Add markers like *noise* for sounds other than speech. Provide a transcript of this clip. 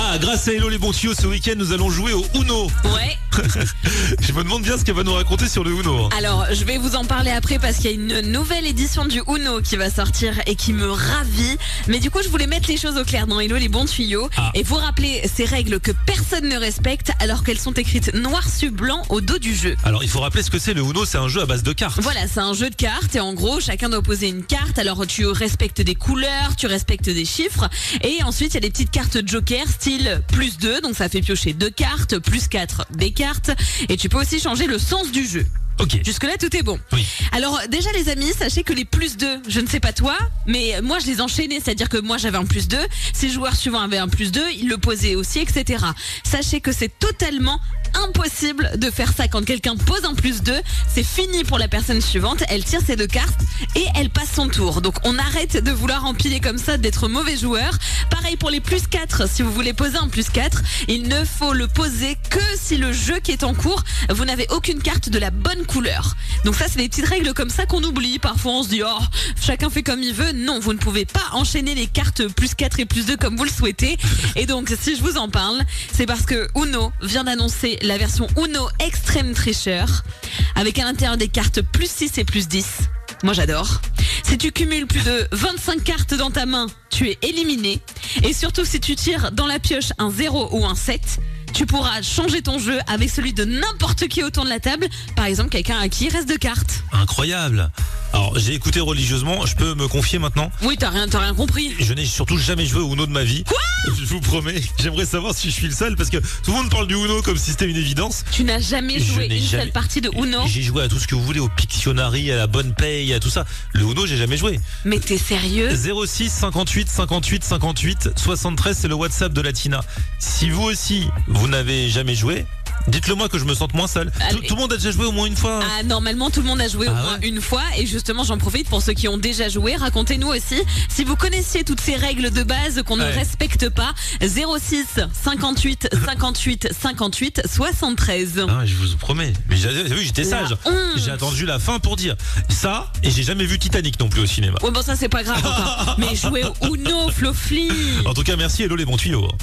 Ah, grâce à Hello les bons tuyaux, ce week-end, nous allons jouer au Uno. Ouais. *laughs* Je me demande bien ce qu'elle va nous raconter sur le Uno. Alors, je vais vous en parler après parce qu'il y a une nouvelle édition du Uno qui va sortir et qui me ravit. Mais du coup, je voulais mettre les choses au clair dans Hello les bons tuyaux Ah. et vous rappeler ces règles que personne ne respecte alors qu'elles sont écrites noir sur blanc au dos du jeu. Alors, il faut rappeler ce que c'est le Uno, c'est un jeu à base de cartes. Voilà, c'est un jeu de cartes et en gros, chacun doit poser une carte. Alors, tu respectes des couleurs, tu respectes des chiffres et ensuite, il y a des petites cartes joker style plus 2, donc ça fait piocher deux cartes, plus 4 des cartes et tu peux aussi changer le sens du jeu. Ok. Jusque-là, tout est bon. Oui. Alors déjà les amis, sachez que les plus 2, je ne sais pas toi, mais moi je les enchaînais, c'est-à-dire que moi j'avais un plus 2, si le joueur suivant avait un plus 2, il le posait aussi, etc. Sachez que c'est totalement impossible de faire ça quand quelqu'un pose un plus 2, c'est fini pour la personne suivante, elle tire ses deux cartes et elle passe son tour. Donc on arrête de vouloir empiler comme ça, d'être mauvais joueur. Pareil pour les plus 4, si vous voulez poser un plus 4, il ne faut le poser que si le jeu qui est en cours, vous n'avez aucune carte de la bonne couleur. Donc ça, c'est des petites règles comme ça qu'on oublie. Parfois, on se dit, oh, chacun fait comme il veut. Non, vous ne pouvez pas enchaîner les cartes plus 4 et plus 2 comme vous le souhaitez. Et donc, si je vous en parle, c'est parce que Uno vient d'annoncer la version Uno Extreme Tricheur avec à l'intérieur des cartes plus 6 et plus 10. Moi, j'adore. Si tu cumules plus de 25 cartes dans ta main, tu es éliminé. Et surtout, si tu tires dans la pioche un 0 ou un 7, tu pourras changer ton jeu avec celui de n'importe qui autour de la table. Par exemple, quelqu'un à qui il reste de cartes. Incroyable. Alors, j'ai écouté religieusement, je peux me confier maintenant Oui, t'as rien, t'as rien compris. Je n'ai surtout jamais joué au Uno de ma vie. Quoi Je vous promets. J'aimerais savoir si je suis le seul parce que tout le monde parle du Uno comme si c'était une évidence. Tu n'as jamais joué une jamais- seule partie de Uno. J'ai joué à tout ce que vous voulez, au Pictionary, à la bonne paye, à tout ça. Le Uno, j'ai jamais joué. Mais t'es sérieux 06 58 58 58 73, c'est le WhatsApp de Latina. Si vous aussi, vous n'avez jamais joué, dites-le moi que je me sente moins seul. Tout, le monde a déjà joué au moins une fois. Ah, normalement, tout le monde a joué au Ah moins ouais une fois. Et justement, j'en profite pour ceux qui ont déjà joué. Racontez-nous aussi si vous connaissiez toutes ces règles de base qu'on Ouais. ne respecte pas. 06 58 58 58 73. Ah, je vous promets. Mais vu, j'étais sage. J'ai attendu la fin pour dire ça et j'ai jamais vu Titanic non plus au cinéma. Ouais, bon, ça, c'est pas grave. *laughs* Mais jouer au Uno, Flofli. En tout cas, merci, hello les bons tuyaux.